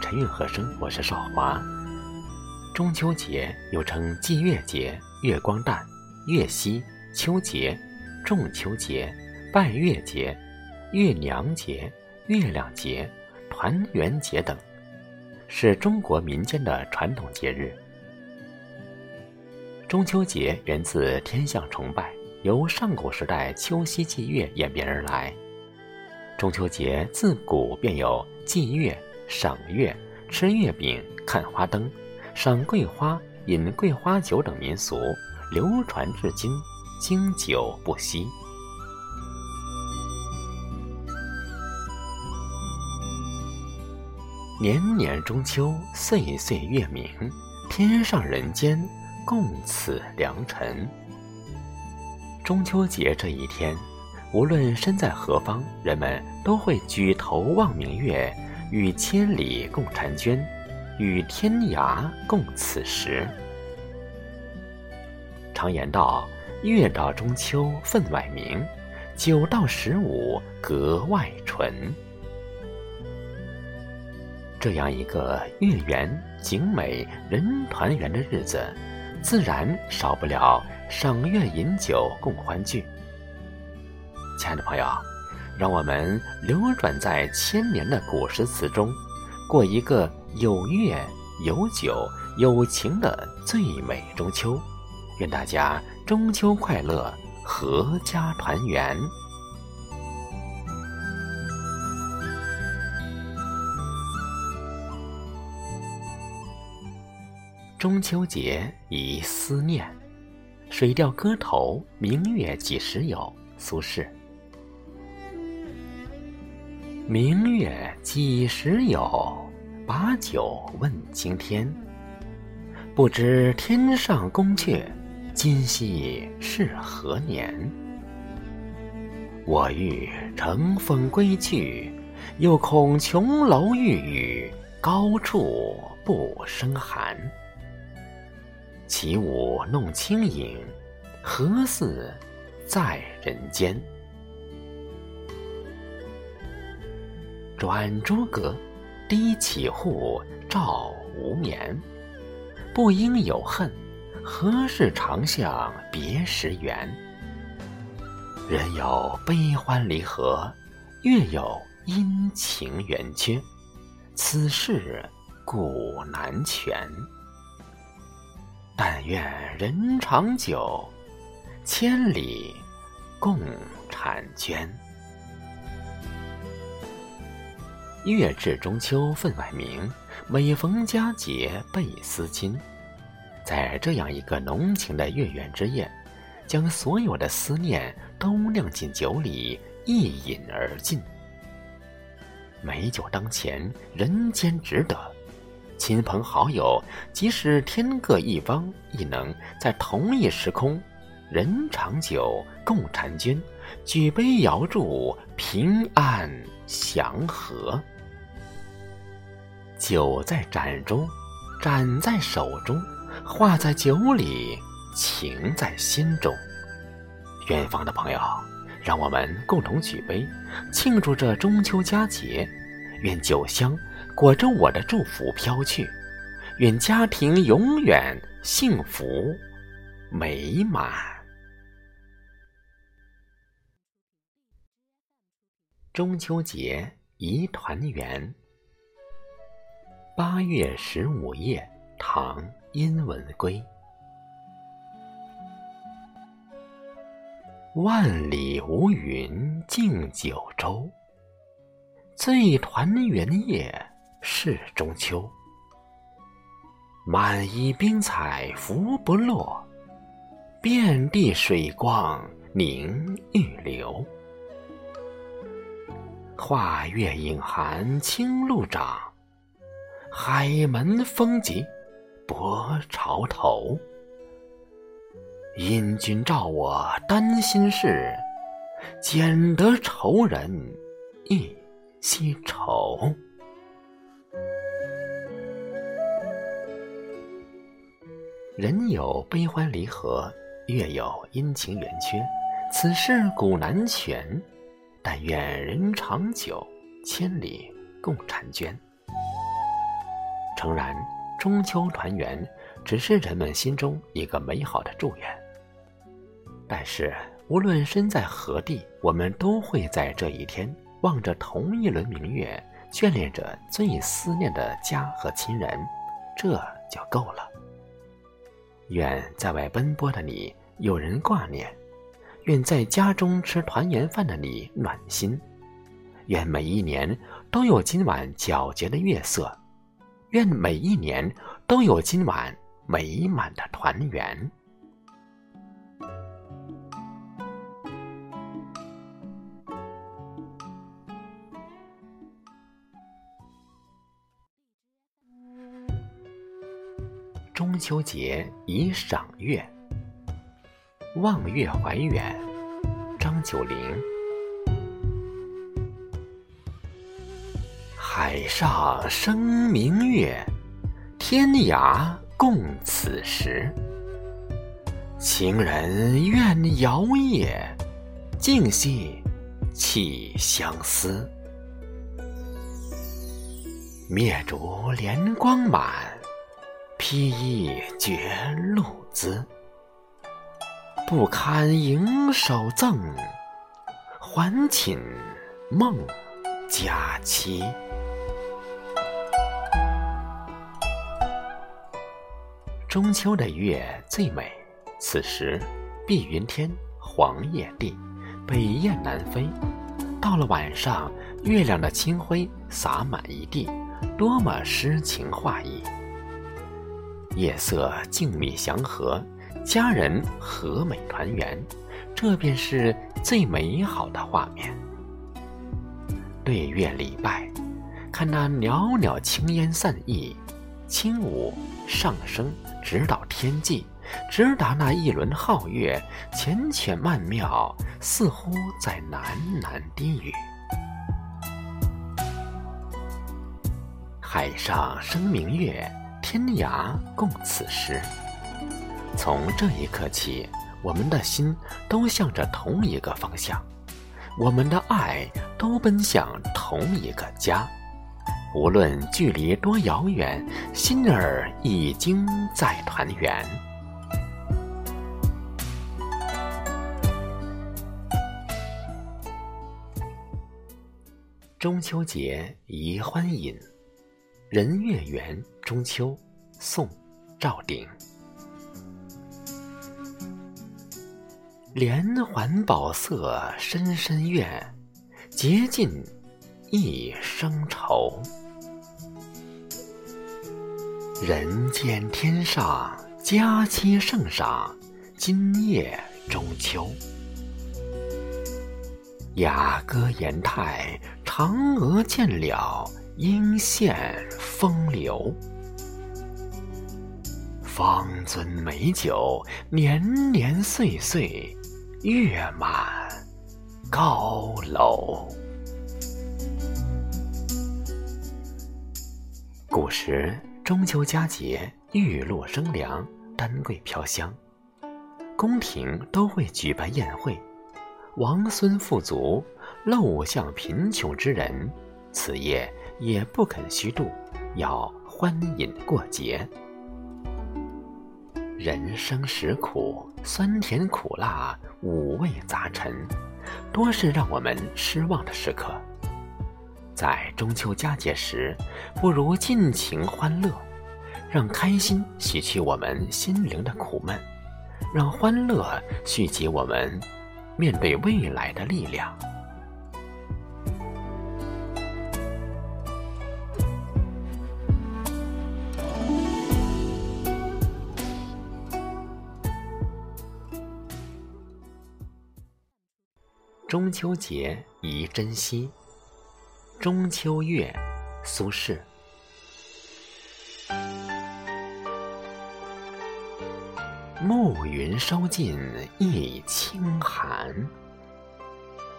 陈韵和声，我是少华。中秋节又称祭月节、月光诞、月夕、秋节、仲秋节、拜月节、月娘节、月亮节、团圆节等，是中国民间的传统节日。中秋节源自天象崇拜，由上古时代秋夕祭月演变而来。中秋节自古便有祭月、赏月、吃月饼、看花灯、赏桂花、饮桂花酒等民俗，流传至今，经久不息。年年中秋，岁岁月明，天上人间共此良辰。中秋节这一天。无论身在何方，人们都会举头望明月，与千里共婵娟，与天涯共此时。常言道：“月到中秋分外明，九到十五格外纯。”这样一个月圆景美人团圆的日子，自然少不了赏月饮酒共欢聚。亲爱的朋友，让我们流转在千年的古诗词中，过一个有月、有酒、有情的最美中秋。愿大家中秋快乐，阖家团圆。中秋节宜思念，《水调歌头·明月几时有》苏轼。明月几时有？把酒问青天。不知天上宫阙，今夕是何年？我欲乘风归去，又恐琼楼玉宇，高处不胜寒。起舞弄清影，何似在人间？转朱阁，低绮户，照无眠。不应有恨，何事长向别时圆？人有悲欢离合，月有阴晴圆缺，此事古难全。但愿人长久，千里共婵娟。月至中秋分外明，每逢佳节倍思亲。在这样一个浓情的月圆之夜，将所有的思念都酿进酒里，一饮而尽。美酒当前，人间值得。亲朋好友，即使天各一方，亦能在同一时空，人长久，共婵娟，举杯遥祝平安祥和。酒在盏中，盏在手中，话在酒里，情在心中。远方的朋友，让我们共同举杯，庆祝这中秋佳节。愿酒香裹着我的祝福飘去，愿家庭永远幸福美满。中秋节宜团圆。八月十五夜，唐·殷文圭。万里无云竞九州，最团圆夜是中秋。满衣冰彩浮不落，遍地水光凝玉流。画月影寒青露长。海门风急，泊潮头。因君照我丹心事，剪得愁人一夕愁。人有悲欢离合，月有阴晴圆缺，此事古难全。但愿人长久，千里共婵娟。诚然，中秋团圆只是人们心中一个美好的祝愿。但是，无论身在何地，我们都会在这一天望着同一轮明月，眷恋着最思念的家和亲人，这就够了。愿在外奔波的你有人挂念，愿在家中吃团圆饭的你暖心，愿每一年都有今晚皎洁的月色，愿每一年都有今晚美满的团圆。中秋节宜赏月，望月怀远。张九龄。海上生明月，天涯共此时。情人怨遥夜，竟夕起相思。灭烛怜光满。披衣觉露滋，不堪盈手赠，还寝梦佳期。中秋的月最美，此时碧云天，黄叶地，北雁南飞。到了晚上，月亮的清辉洒满一地，多么诗情画意。夜色静谧祥和，家人和美团圆，这便是最美好的画面。对月礼拜，看那袅袅青烟散逸，轻舞上升，直到天际，直达那一轮皓月，浅浅曼妙，似乎在喃喃低语。海上生明月。天涯共此时。从这一刻起，我们的心都向着同一个方向，我们的爱都奔向同一个家。无论距离多遥远，心儿已经在团圆。中秋节宜欢饮。人月圆中秋，宋·赵鼎。连环宝色深深怨，结尽一生愁。人间天上佳期圣上，今夜中秋。雅歌言态，嫦娥见了。应现风流，方尊美酒，年年岁岁，月满高楼。古时中秋佳节，玉露生凉，丹桂飘香，宫廷都会举办宴会，王孙富足，陋巷贫穷之人，此夜。也不肯虚度，要欢饮过节。人生实苦，酸甜苦辣五味杂陈，多是让我们失望的时刻。在中秋佳节时，不如尽情欢乐，让开心洗去我们心灵的苦闷，让欢乐蓄积我们面对未来的力量。中秋节宜珍惜。中秋月，苏轼。暮云收尽溢清寒，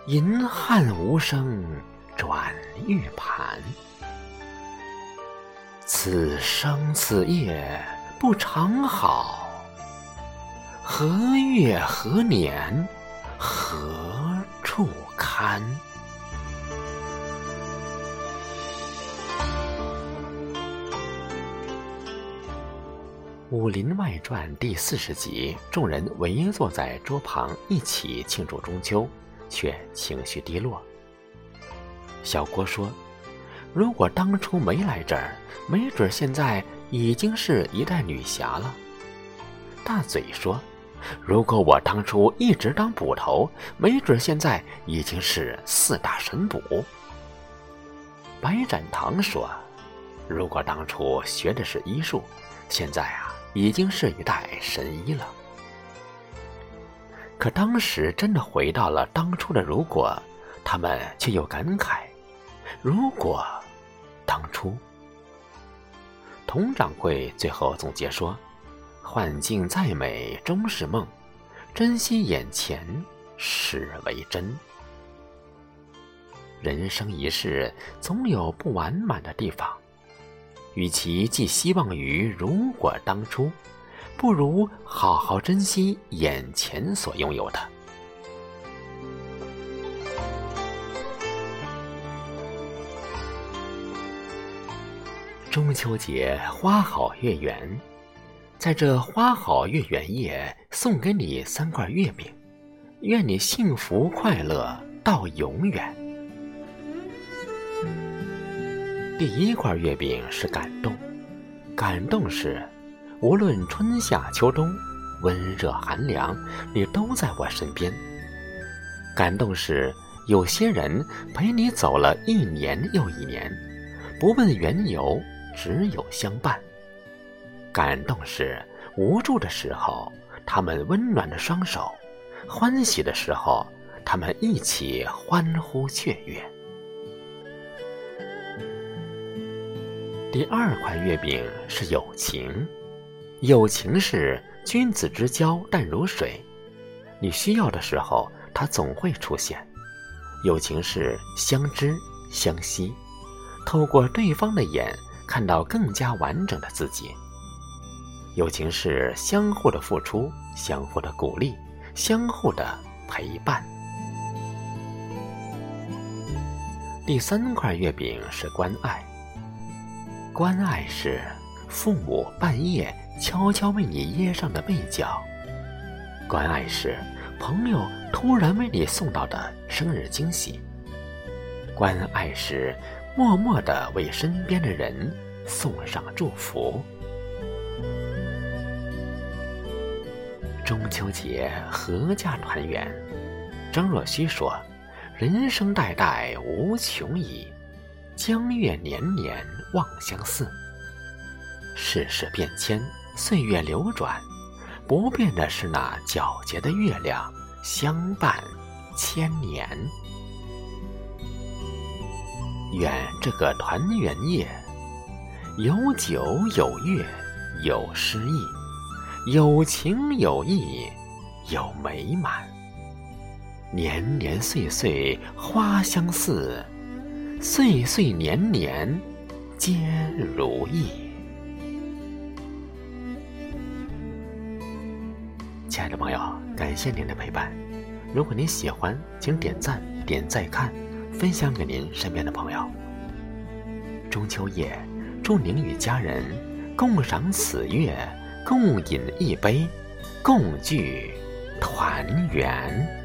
银汉无声转玉盘。此生此夜不长好，何月何年何？处堪。《武林外传》第四十集，众人围坐在桌旁一起庆祝中秋，却情绪低落。小郭说：“如果当初没来这儿，没准现在已经是一代女侠了。”大嘴说：“如果我当初一直当捕头，没准现在已经是四大神捕。”白展堂说：“如果当初学的是医术，现在啊。”已经是一代神医了，可当时真的回到了当初的如果，他们却又感慨：如果当初。佟掌柜最后总结说：“幻境再美终是梦，珍惜眼前始为真。人生一世，总有不完满的地方。”与其寄希望于如果当初，不如好好珍惜眼前所拥有的。中秋节花好月圆，在这花好月圆夜，送给你三块月饼，愿你幸福快乐到永远。第一块月饼是感动，感动是，无论春夏秋冬，温热寒凉，你都在我身边。感动是，有些人陪你走了一年又一年，不问缘由，只有相伴。感动是，无助的时候，他们温暖的双手；欢喜的时候，他们一起欢呼雀跃。第二块月饼是友情，友情是君子之交淡如水，你需要的时候，它总会出现。友情是相知相惜，透过对方的眼，看到更加完整的自己。友情是相互的付出，相互的鼓励，相互的陪伴。第三块月饼是关爱。关爱是父母半夜悄悄为你掖上的被角，关爱是朋友突然为你送到的生日惊喜，关爱是默默的为身边的人送上祝福。中秋节阖家团圆，张若虚说：“人生代代无穷已。”江月年年望相似，世事变迁，岁月流转，不变的是那皎洁的月亮，相伴千年。愿这个团圆夜，有酒有月有诗意，有情有义有美满，年年岁岁花相似。岁岁年年皆如意。亲爱的朋友，感谢您的陪伴。如果您喜欢，请点赞、点再看、分享给您身边的朋友。中秋夜，祝您与家人共赏此月，共饮一杯，共聚团圆。